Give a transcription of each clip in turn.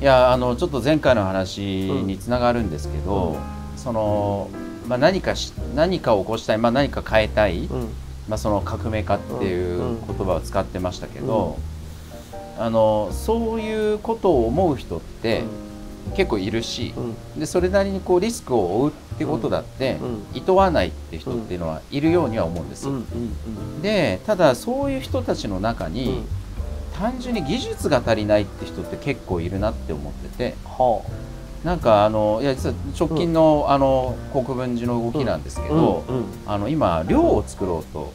いやあのちょっと前回の話につながるんですけど、その、まあ、何かし何かを起こしたい、まあ、何か変えたい、うん。まあ、その革命家っていう言葉を使ってましたけど、あのそういうことを思う人って結構いるし、うん。でそれなりにこうリスクを負うってことだって、うん。厭わないって人っていうのはいるようには思うんですよ。うん。うん。でただそういう人たちの中うん。に、単純に技術が足りないって人って結構いるなって思ってて。はなんかあのいや実は直近の,、あの国分寺の動きなんですけあど、うんうん。あの今寮を作ろうと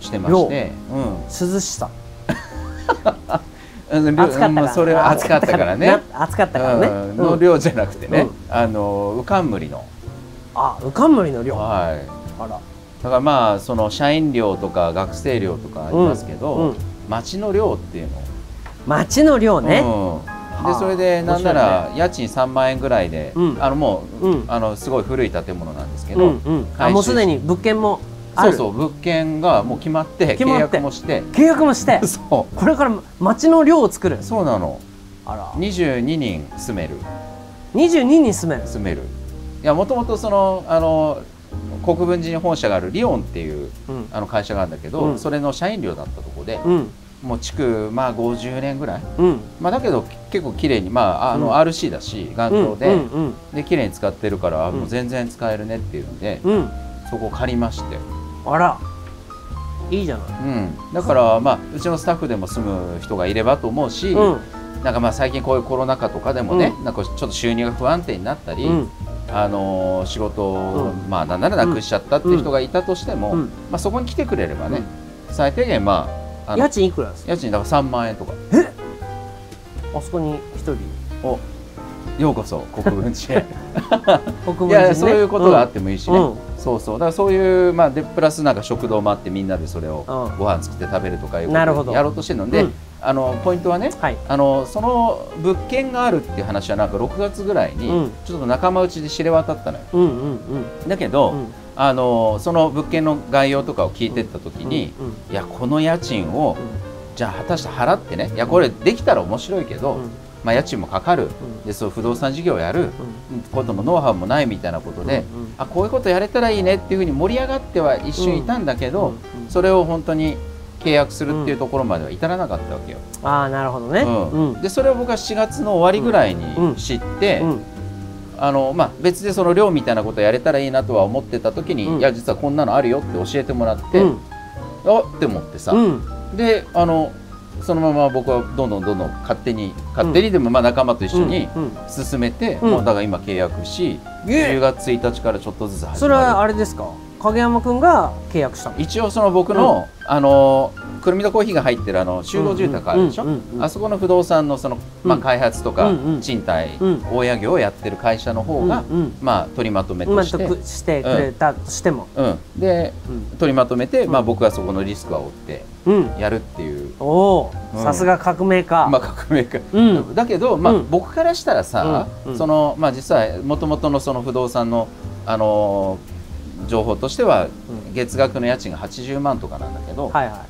してまして、涼しさ。うん、暑かったそれは暑かったからね。な暑かったからね。うんの寮じゃなくてね、うん。あの浮かんむりの、あ浮かんむりの量あはい、ら。だからまあその社員寮とか学生寮とかありますけど、うん町の寮っていうの。町の量ね。うん、ではあ。それでなんなら家賃3万円ぐらいで、うん。あのもう、うん。あのすごい古い建物なんですけど、うんうん。もうすでに物件もそうそう物件がもう決まって契約もして。契約もして。そこれから町の寮を作る。うそうなの。あら。22人住める。22人住める。住める。いやもともとそのあの国分寺に本社があるリオンっていううん。あの会社があるんだけど、うん。それの社員寮だったところで、うんもう築まあ50年ぐらい、うん。まあ、だけど結構綺麗にまああの、うん。RC だし頑丈で、うんうんで綺麗に使ってるから、うん。もう全然使えるねっていうので、うん。うんそこを借りまして、あら。いいじゃない。うん、だからまあうちのスタッフでも住む人がいればと思うし、うん。なんかまあ最近こういうコロナ禍とかでもね、うなんかちょっと収入が不安定になったり、うん。あのー仕事を、うん。まあなんならなくしちゃったっていう人がいたとしても、うん。まあ、そこに来てくれればね、最低限まあ家賃いくらですか？家賃だから3万円とか。あそこに一人？をようこそ国分寺へ。国分いやそういうことがあってもいいしね、うん。そうそう。だからそういうまあでプラスなんか食堂もあってみんなでそれをうん。ご飯作って食べるとかいうなるほど。ことをやろうとしてるので、うん。あのポイントはねはい。あのその物件があるっていう話はなんか6月ぐらいにうん。ちょっと仲間内で知れ渡ったのよ。うんうんうん。だけど、うんあのその物件の概要とかを聞いてった時に、うんうん。いやこの家賃をじゃあ果たして払ってね。いやこれできたら面白いけど、うん。まあ、家賃もかかる。うん。でそう不動産事業をやる。うん。こともノウハウもないみたいなことで、あこういうことやれたらいいねっていうふうに盛り上がっては一瞬いたんだけど、それを本当に契約するっていうところまでは至らなかったわけよ。ああなるほどね。でそれを僕は7月の終わりぐらいうん。に知って、うんあのまあ、別でその寮みたいなことやれたらいいなとは思ってた時に、うん。いや実はこんなのあるよって教えてもらって、うん。あって思ってさ、うん。であのそのまま僕はどんどんどんどん勝手に勝手にでもまあ仲間と一緒に進めて、うん。もうだから今契約し、え。10月1日からちょっとずつ始まる。それはあれですか？影山くんが契約したの？一応その僕の、あのくるみとコーヒーが入ってるあの集合住宅あるでしょ、うんうんうん。うんあそこの不動産のその、まあ、うん開発とかうんうん。賃貸、うん。大家業をやってる会社の方が、うんうん。まあ、取りまとめまあとして、得してくれたとしても。うん、でうん。取りまとめて、まあ、うん僕はそこのリスクは負ってうん。やるっていう、おおうん。さすが革命家。まあ、革命家、うん。だけど、まあうん。僕からしたらさ、うん。うん。そのまあ、実はもともとのその不動産の、あのー情報としてはうん。月額の家賃が80万とかなんだけど、はいは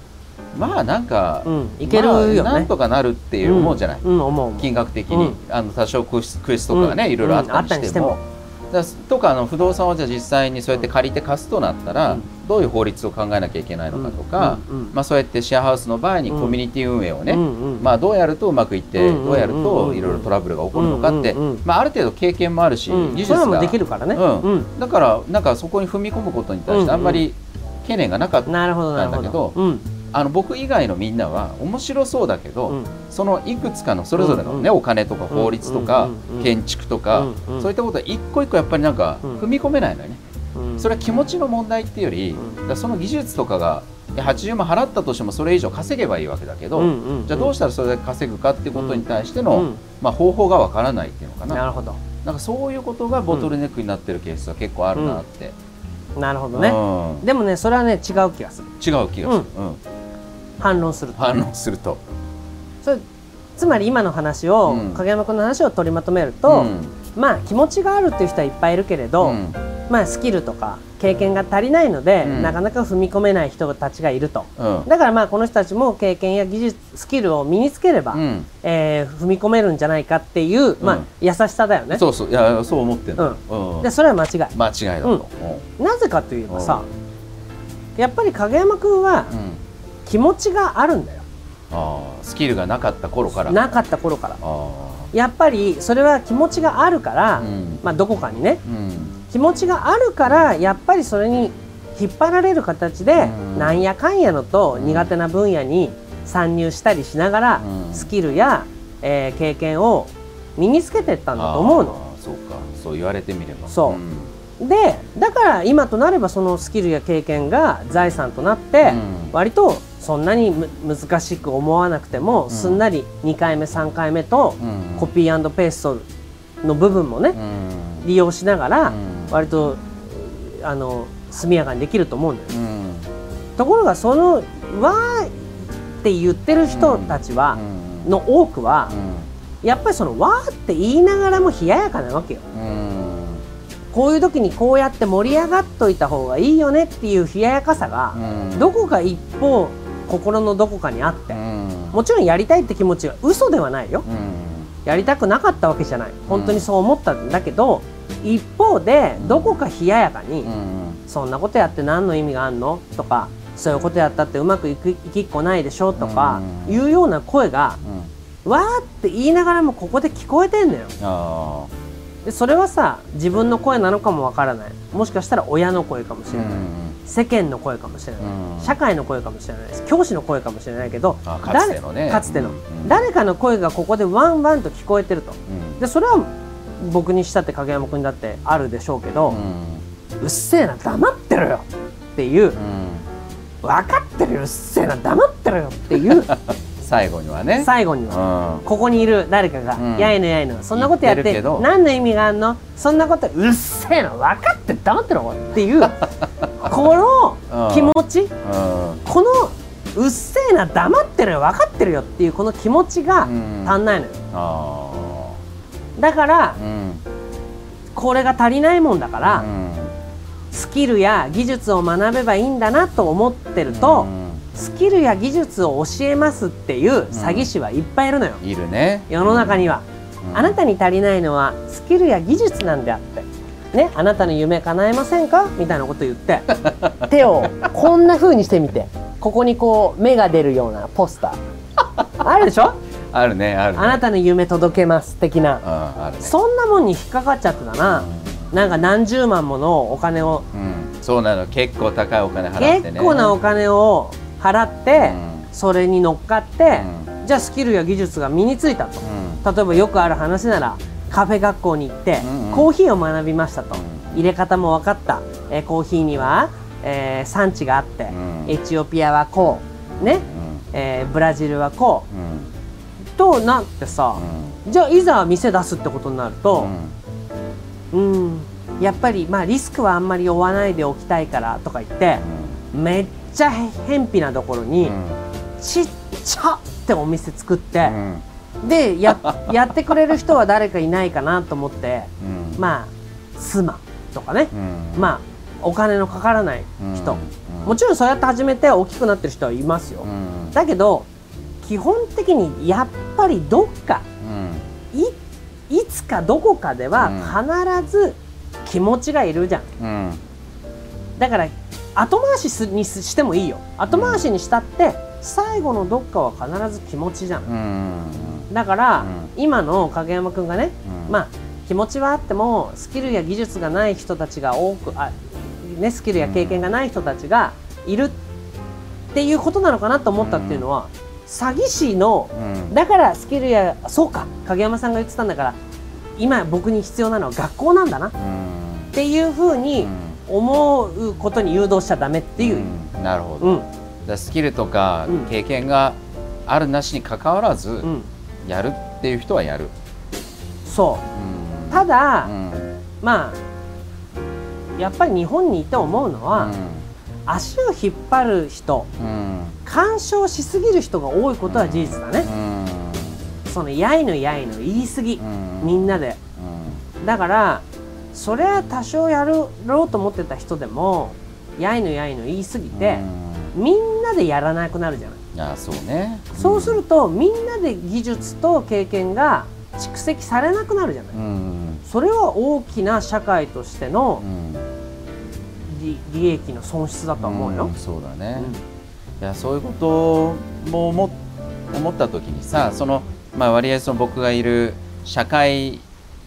まあなんか、いうんいけるよね。まあなんとかなるっていう思うじゃない、うん思う思う。金額的に、うん。あの多少クエストとかね、うんいろいろあったりしても,、だとかあの不動産をじゃ実際にそうやって借りて貸すとなったら、どういう法律を考えなきゃいけないのかとか、まあ、そうやってシェアハウスの場合にコミュニティ運営をね、まあ、どうやるとうまくいって、どうやるといろいろトラブルが起こるのかって、まあ、ある程度経験もあるし、技術ができるからねうんだからなんかそこに踏み込むことに対してあんまり懸念がなかった、なるほどなんだけどあの僕以外のみんなは面白そうだけど、うん。そのいくつかのそれぞれのね、うんお金とか法律とか、うんうんうん建築とか、うんうんそういったことは一個一個やっぱりなんかうん。踏み込めないのよね、うん。それは気持ちの問題っていうより、その技術とかがいや80万払ったとしてもそれ以上稼げばいいわけだけど、うんうんうん。じゃあどうしたらそれだけ稼ぐかっていうことに対しての、うん。まあ、方法がわからないっていうのかな。なるほど。なんかそういうことがボトルネックになってるケースは結構あるなって、なるほどね。うん。でもねそれはね違う気がする。違う気がする、うん反論すると。反論すると。それつまり今の話を、うん。影山君の話を取りまとめると、うん。まあ気持ちがあるっていう人はいっぱいいるけれど、うん。まあ、スキルとか経験が足りないので、うん。なかなか踏み込めない人たちがいると。うん。だからまあこの人たちも経験や技術スキルを身につければ、うん。えー踏み込めるんじゃないかっていう、まあうん優しさだよね。そうそう。いやそう思ってんの、うん。でそれは間違い。間違いだと、なぜかといえばさやっぱり影山君はうんうん気持ちがあるんだよ。あースキルがなかった頃から。なかった頃から。あやっぱりそれは気持ちがあるから、ーうん。まあ、どこかにね。うん。気持ちがあるからやっぱりそれに引っ張られる形で、うん。なんやかんやのと苦手な分野に参入したりしながら、うん。スキルや、えー経験を身につけていったんだと思うの。あーそうか。そう言われてみれば。そうん。でだから今となればそのスキルや経験が財産となって、うん。割とそんなにむ難しく思わなくても、ん。すんなり2回目3回目とうん。コピーペーストの部分もね、うん。利用しながら、うん。割とあの速やかにできると思うんだよ、うん。ところがその「わー」って言ってる人たちは、うん。の多くはう、ん。やっぱりその「わー」って言いながらも冷ややかなわけよ。うん。こういう時にこうやって盛り上がっといた方がいいよねっていう冷ややかさが、うん。どこか一方心のどこかにあって、うん。もちろんやりたいって気持ちは嘘ではないよ。うん。やりたくなかったわけじゃない。本当にそう思ったんだけど、一方でどこか冷ややかに、うん。そんなことやって何の意味があんの？とかそういうことやったってうまくいくいきっこないでしょ？とかうん。いうような声がうん。わーって言いながらもここで聞こえてんのよ。あでそれはさ自分の声なのかもわからない。もしかしたら親の声かもしーれない、世間の声かもしれない、うん。社会の声かもしれないです教師の声かもしれないけどあかつてのね。誰かつての、うん。誰かの声がここでワンワンと聞こえてると。うん。でそれは僕にしたって影山君だってあるでしょうけど、うっせえな黙ってろよっていううん。分かってるようっせえな黙ってろよっていう。最後にはね。最後には。うん。ここにいる誰かがうん「やいのやいのそんなことやって何の意味があんの？そんなことうっせえな分かって黙ってろ」っていう この気持ち？うん。このうっせえな黙ってるよ分かってるよっていうこの気持ちがうん。足んないのよ。あだからーうん。これが足りないもんだからうん。スキルや技術を学べばいいんだなと思ってるとスキルや技術を教えますっていう詐欺師はいっぱいいるのよ。うんいるね。世の中には。うん。あなたに足りないのはスキルや技術なんであって。ね、あなたの夢叶えませんか？みたいなこと言って。手をこんな風にしてみて。ここにこう芽が出るようなポスター。あるでしょ？あるねあるね。あなたの夢届けます的な。ね。そんなもんに引っかかっちゃってたな、なんか何十万ものお金を。うん。そうなの。結構高いお金払ってね。結構なお金を払って、うん。それに乗っかって、じゃあスキルや技術が身についたと、うん。例えばよくある話ならカフェ学校に行って、うんうん。コーヒーを学びましたと、うん。入れ方も分かった、えーコーヒーには、えー産地があって、うん。エチオピアはこうね、うん。えーブラジルはこう。となってさ、じゃあいざ店出すってことになると、うん、やっぱりまあリスクはあんまり負わないでおきたいからとか言って、めっちゃ偏僻なところに、ちっちゃってお店作って、でや やってくれる人は誰かいないかなと思ってまあ妻とかね、まあお金のかからない人、もちろんそうやって始めて大きくなってる人はいますよ、だけど基本的にやっぱりどっかいいつかどこかでは必ず気持ちがいるじゃん、だから後回しすにしてもいいよ。後回しにしたって最後のどっかは必ず気持ちじゃん、だから、今の影山君がね、まあ気持ちはあってもスキルや技術がない人たちが多くあ、ね、スキルや経験がない人たちがいるっていうことなのかなと思ったっていうのは、詐欺師の、だからスキルやそうか影山さんが言ってたんだから今僕に必要なのは学校なんだな、っていうふうに思うことに誘導しちゃダメっていう、なるほど、だスキルとか経験があるなしにかかわらず、やるっていう人はやる。そう、ただ、まあやっぱり日本にいて思うのは、足を引っ張る人、干渉しすぎる人が多いことは事実だね、そのやいのやいの言い過ぎ、みんなで、だからそれは多少やろうと思ってた人でもやいのやいの言い過ぎて、みんなでやらなくなるじゃないあそうね、そうするとみんなで技術と経験が蓄積されなくなるじゃない、うん。それは大きな社会としてのうん。利利益の損失だと思うよ。ん、そうだね、うん。いやそういうことも思思った時にさその、まあ、割合その僕がいる社会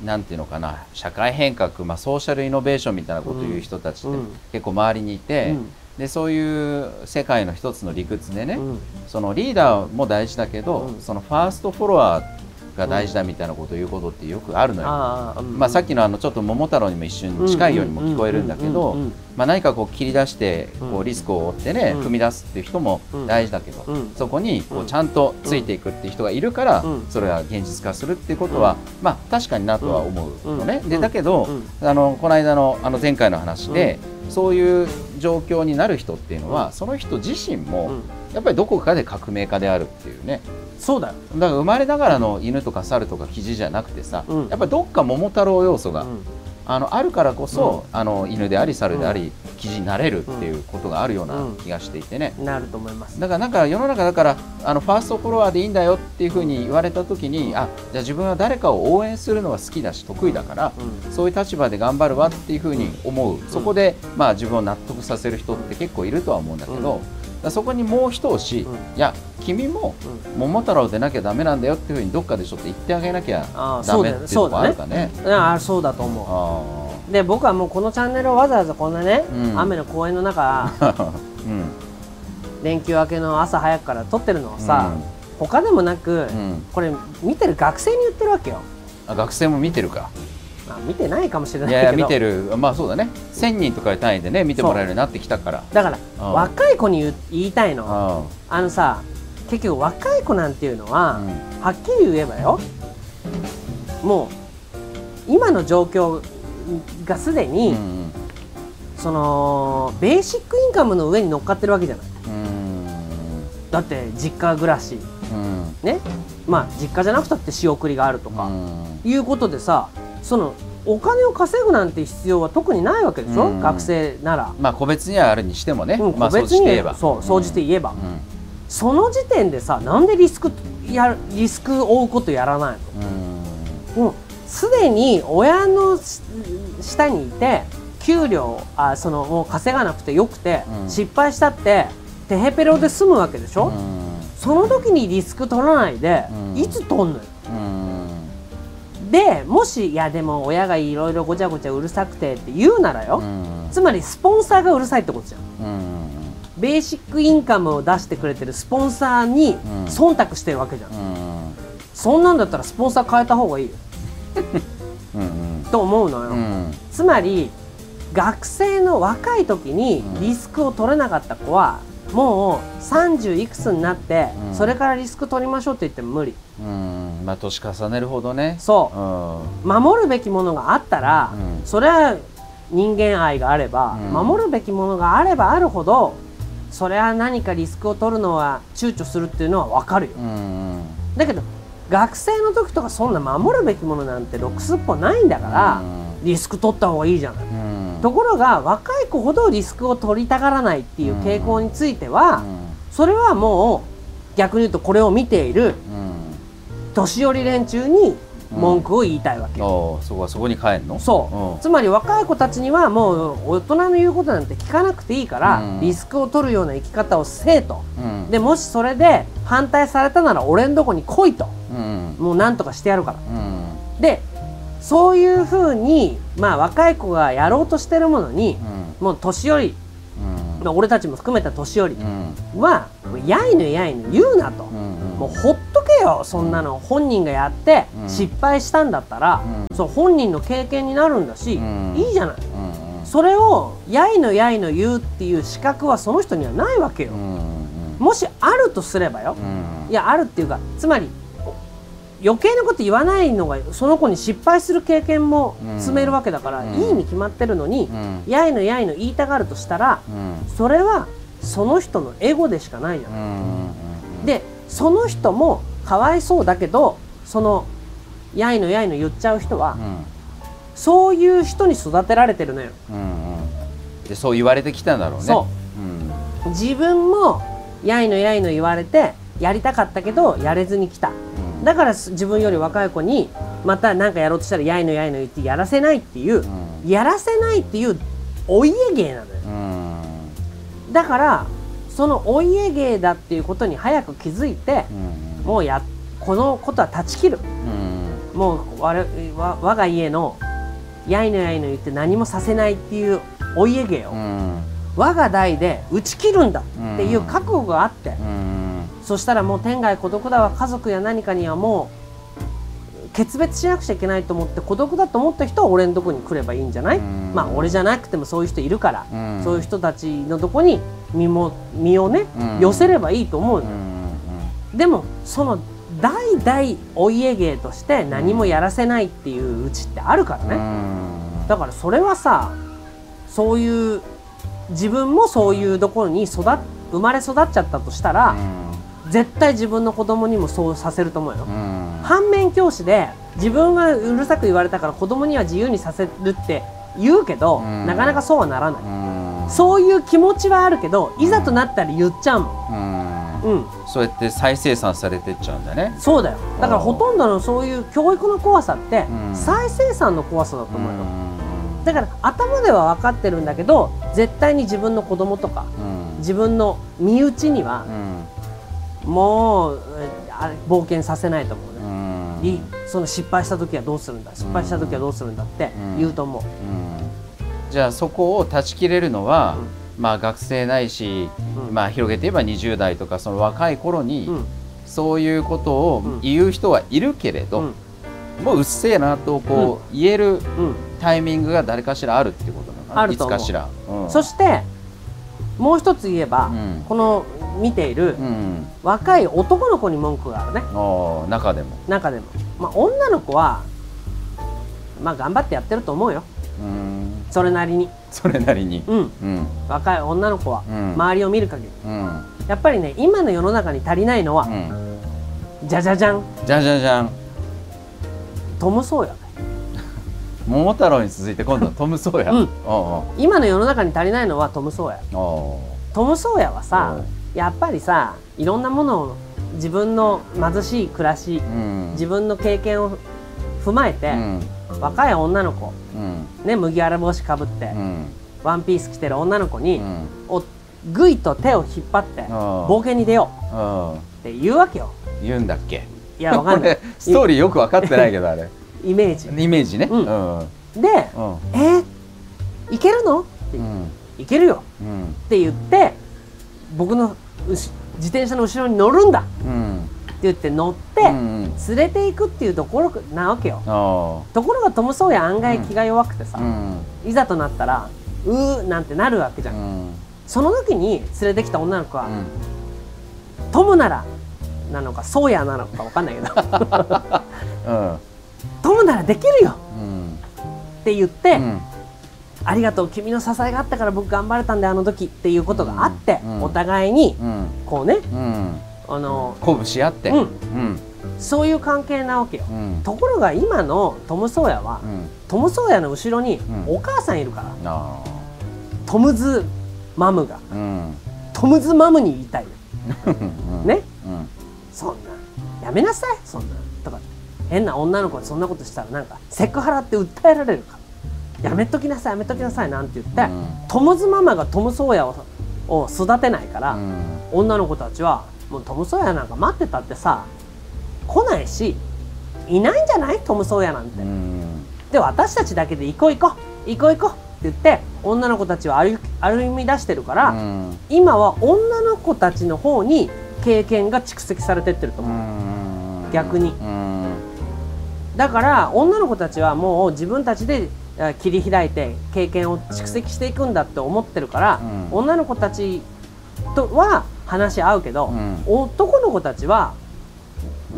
なんていうのかな。社会変革、まあ、ソーシャルイノベーションみたいなことを言う人たちってうん。結構周りにいて、うんでそういう世界の一つの理屈でね、うん。そのリーダーも大事だけど、うん。そのファーストフォロワーが大事だみたいなことを言うことってよくあるのよ。まあ、さっきのあのちょっと桃太郎にも一瞬近いようにも聞こえるんだけどまあ何かこう切り出してこううんリスクを負ってねうん。踏み出すっていう人も大事だけどうん。そこにこううんちゃんとついていくっていう人がいるからうん。それは現実化するっていうことはまあ確かになとは思うのね。うん。でだけどうん。あのこの間のあの前回の話でそういう状況になる人っていうのはその人自身もうん。やっぱりどこかで革命家であるっていうね。そうだよ、だから生まれながらの犬とか猿とかキジじゃなくてさ、うん。やっぱりどっか桃太郎要素が、うん。あのあるからこそ、あの犬であり猿であり、キジになれるっていうことがあるような気がしていてね、なると思います。だからなんか世の中だからあのファーストフォロワーでいいんだよっていうふうに言われた時にあじゃあ自分は誰かを応援するのが好きだし得意だから、うん。そういう立場で頑張るわっていうふうに思う、そこで、まあ、自分を納得させる人って結構いるとは思うんだけど、そこにもう一押し、うん。いや君も桃太郎でなきゃダメなんだよっていうふうにどっかでちょっと言ってあげなきゃあーダメっていうとこあるかね。うん、ああそうだと思あうで僕はもうこのチャンネルをわざわざこんなね、うん。雨の公園の中ー うん。連休明けの朝早くから撮ってるのをさ、他でもなく、うん。これ見てる学生に言ってるわけよ、あ学生も見てるか。まあ、見てないかもしれないいけど。やいや見てる。まあそうだね。1000人とかで単位でね見てもらえるようになってきたから。だからうん。若い子に言いたいの。ああのさ結局若い子なんていうのは、うん。はっきり言えばよもう今の状況がすでに、うんそのベーシックインカムの上に乗っかってるわけじゃない。うん。だって実家暮らし。うん。ね。まあ実家じゃなくたって仕送りがあるとか、いうことでさそのお金を稼ぐなんて必要は特にないわけでしょ、うん。学生なら、まあ個別にはあるにしてもね、うん、まあ個別にそうして言えば。そう総じて言えば、うん。その時点でさなんでリスクやるリスクを負うことやらないうん。のもうすでに親のし下にいて給料あそのもう稼がなくてよくて、うん。失敗したってテヘペロで済むわけでしょ、その時にリスク取らないで、うん。いつ取んのよ？うん。でもしいやでも親がいろいろごちゃごちゃうるさくてって言うならよ、うん。つまりスポンサーがうるさいってことじゃん。うん。ベーシックインカムを出してくれてるスポンサーにん。忖度してるわけじゃん、うん。そんなんだったらスポンサー変えた方がいいようんと思うのよ、うん。つまり学生の若い時にうん。リスクを取れなかった子はもう30いくつになって、うん。それからリスク取りましょうって言っても無理。うん。まあ年重ねるほどね。そう。うん。守るべきものがあったら、うん。それは人間愛があれば、うん。守るべきものがあればあるほどそれは何かリスクを取るのは躊躇するっていうのは分かるよ。うん。だけど学生の時とかそんな守るべきものなんてろくすっぽないんだから、リスク取った方がいいじゃない、うん。ところが若い子ほどリスクを取りたがらないっていう傾向については、それはもう逆に言うとこれを見ている年寄り連中に文句を言いたいわけ、おそこはそこに帰んの？そう、つまり若い子たちにはもう大人の言うことなんて聞かなくていいから、うん。リスクを取るような生き方をせえと。うん。でもしそれで反対されたなら俺んとこに来いとうん。もうなんとかしてやるから。うん。でそういうふうにまあ若い子がやろうとしてるものにもう年寄り、うん。まあ、俺たちも含めた年寄りうん。はやいのやいの言うなと、うんもうほっとけよそんなの。本人がやってうん。失敗したんだったら、うん。そう本人の経験になるんだし、うん。いいじゃない。うんそれをやいのやいの言うっていう資格はその人にはないわけよ、うん。もしあるとすればよ、うん。いやあるっていうかつまり余計なこと言わないのがその子に失敗する経験も積めるわけだから、うん。いいに決まってるのに、うん。やいのやいの言いたがるとしたらうん。それはその人のエゴでしかないじゃん。うんでその人もかわいそうだけどそのやいのやいの言っちゃう人はそういう人に育てられてるのよ。うんうん。でそう言われてきたんだろうね、そう。自分もやいのやいの言われてやりたかったけどやれずに来た。うんだからす自分より若い子にまた何かやろうとしたらやいのやいの言ってやらせないっていう、うん。やらせないっていうお家芸なのよ。うん。だからそのお家芸だっていうことに早く気づいてうんもうやこのことは断ち切る。うん。もう我わ我が家のやいのやいの言って何もさせないっていうお家芸を、うん。我が代で打ち切るんだっていう覚悟があって、うんそしたらもう天涯孤独だわ。家族や何かにはもう決別しなくちゃいけないと思って孤独だと思った人は俺のとこに来ればいいんじゃない、うん。まあ俺じゃなくてもそういう人いるから、うん。そういう人たちのとこに身も身をね、うん。寄せればいいと思うの。でもその代々お家芸として何もやらせないっていううちってあるからね、うん。だからそれはさそういう自分もそういうところに育っ生まれ育っちゃったとしたら、絶対自分の子供にもそうさせると思うよ、うん。反面教師で自分がうるさく言われたから子供には自由にさせるって言うけど、うん。なかなかそうはならない、うん。そういう気持ちはあるけどいざとなったら言っちゃうもうん。んうん。そうやって再生産されてっちゃうんだね。そうだよ。だからほとんどのそういう教育の怖さってうん。再生産の怖さだとう思うよ、ん。だから頭では分かってるんだけど絶対に自分の子供とかうん。自分の身内にはうんもうえあれ冒険させないと思うね、うん。いいその失敗した時はどうするんだ？失敗した時はどうするんだって言うと思う、うん。じゃあそこを断ち切れるのは、まあ学生ないし、うん。まあ広げて言えば20代とかその若い頃に、うん。そういうことをうん。言う人はいるけれど、うん。もううっせえなとこう、言えるうん。タイミングが誰かしらあるっていうことなのかな？いつかしら、うん。そしてもう一つ言えば、うん。この見ているうん。若い男の子に文句があるね。中でも。中でも、まあ、女の子はまあ頑張ってやってると思うよ。うん。それなりに。それなりに。うん。うん。若い女の子は、うん。周りを見る限り。うん。やっぱりね今の世の中に足りないのはう、ん。じゃじゃじゃんじゃんじゃんじゃんトム・ソーヤ桃太郎に続いて今度はトム・ソーヤ、うん。今の世の中に足りないのはトム・ソーヤ。トム・ソーヤはさう。やっぱりさいろんなものを自分の貧しい暮らしううん。自分の経験を踏まえて、うん。若い女の子うん。ね麦わら帽子かぶって、うん。ワンピース着てる女の子に、うん。おぐいと手を引っ張ってあ冒険に出よう。って言うわけよ。言うんだっけ？いやわかんない。俺ストーリーよく分かってないけどあれイメージ。イメージね。うん。でうん「えー、いけるの?」っていけるよ」うん。って言って僕の自転車の後ろに乗るんだ。ってうん言って乗って、うん連れていくっていうところなわけよ。あところがトム・ソーヤ案外気が弱くてさいざとなったらうーなんてなるわけじゃん、うん。その時に連れてきた女の子は、うん。トムならなのかソーヤなのかわかんないけど。うんトムならできるよ。うん。って言って、うん。ありがとう君の支えがあったから僕頑張れたんであの時っていうことがあって、うん。お互いにうん。こうねうん。あの鼓舞し合って。そういう関係なわけよ、うん。ところが今のトム・ソーヤは、うん。トム・ソーヤの後ろにうん。お母さんいるから、あトムズ・マムがトムズ・マムに言いたいね。うん。そんなやめなさいそんな。とか変な女の子にそんなことしたらなんかセクハラって訴えられるか。らやめときなさいやめときなさいなんて言って、うん。トムズママがトム・ソーヤをを育てないから、うん。女の子たちはもうトム・ソーヤなんか待ってたってさ来ないしいないんじゃない？トム・ソーヤなんて、うん。で私たちだけで行こう行こう行こう行こうって言って女の子たちは歩歩み出してるから、うん。今は女の子たちの方に経験が蓄積されてってるとう。思う、ん。逆に。うんだから女の子たちはもう自分たちであ切り開いて経験を蓄積していくんだって思ってるから、うん。女の子たちとは話し合うけど、うん。男の子たちは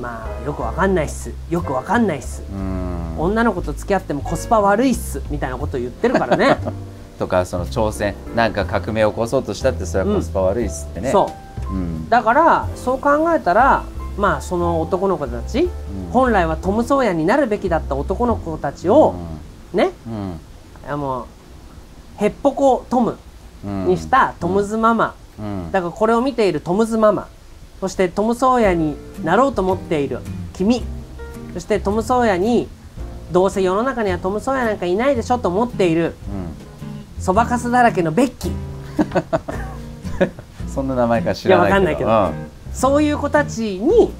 まあよくわかんないっす。よくわかんないっす、うん。女の子と付き合ってもコスパ悪いっす。みたいなことを言ってるからね。とかその挑戦。なんか革命を起こそうとしたってそれはコスパ悪いっすってね。そう。うん。だからそう考えたらまあその男の子たち、うん。本来はトム・ソーヤになるべきだった男の子たちを、ねうん。あもうヘッポコトムうんにしたトムズママ、うん。だからこれを見ているトムズママ。そしてトム・ソーヤになろうと思っている君。そしてトム・ソーヤにどうせ世の中にはトム・ソーヤなんかいないでしょと思っているうん。そばかすだらけのベッキー。そんな名前か知らないけど。いやわかんないけどそういう子たちに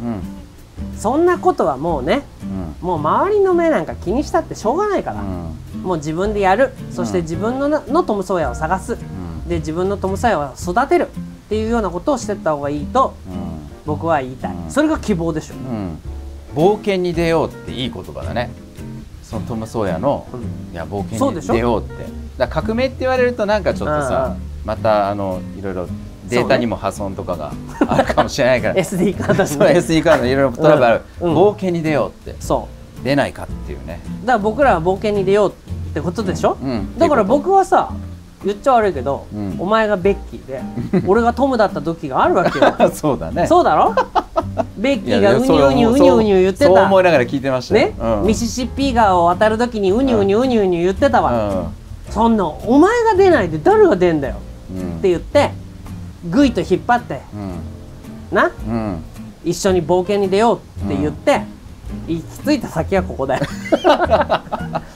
そんなことはもうねうん。もう周りの目なんか気にしたってしょうがないから、うん。もう自分でやる。そしてうん。自分のなのトム・ソーヤを探す。うん。で自分のトム・ソーヤを育てるっていうようなことをしてった方がいいとうん。僕は言いたい、うん。それが希望でしょ、うん。冒険に出ようっていい言葉だね。そのトム・ソーヤのうん。いや冒険に出ようって。だ革命って言われるとなんかちょっとさん。またあのいろいろデータにも破損とかがあるかもしれないから。SD カードに そう SD カードのいろいろトラブルある、うんうん。冒険に出ようって。そ出ないかっていうね、うだから僕らは冒険に出ようってことでしょ、うん、だから僕はさ言っちゃ悪いけど、うん。お前がベッキーで 俺がトムだった時があるわけよ。とそうだね。そうだろ？ベッキーがウニウニウニウニ言ってそうた思いながら聞いてましたよ。ね、うん、ミシシッピ川を渡る時にウニウニウニウニ言ってたわ、そんなお前が出ないで誰が出んだよって言ってグイと引っ張ってなうん。うん。一緒に冒険に出ようって言って、行き着いた先はここだよ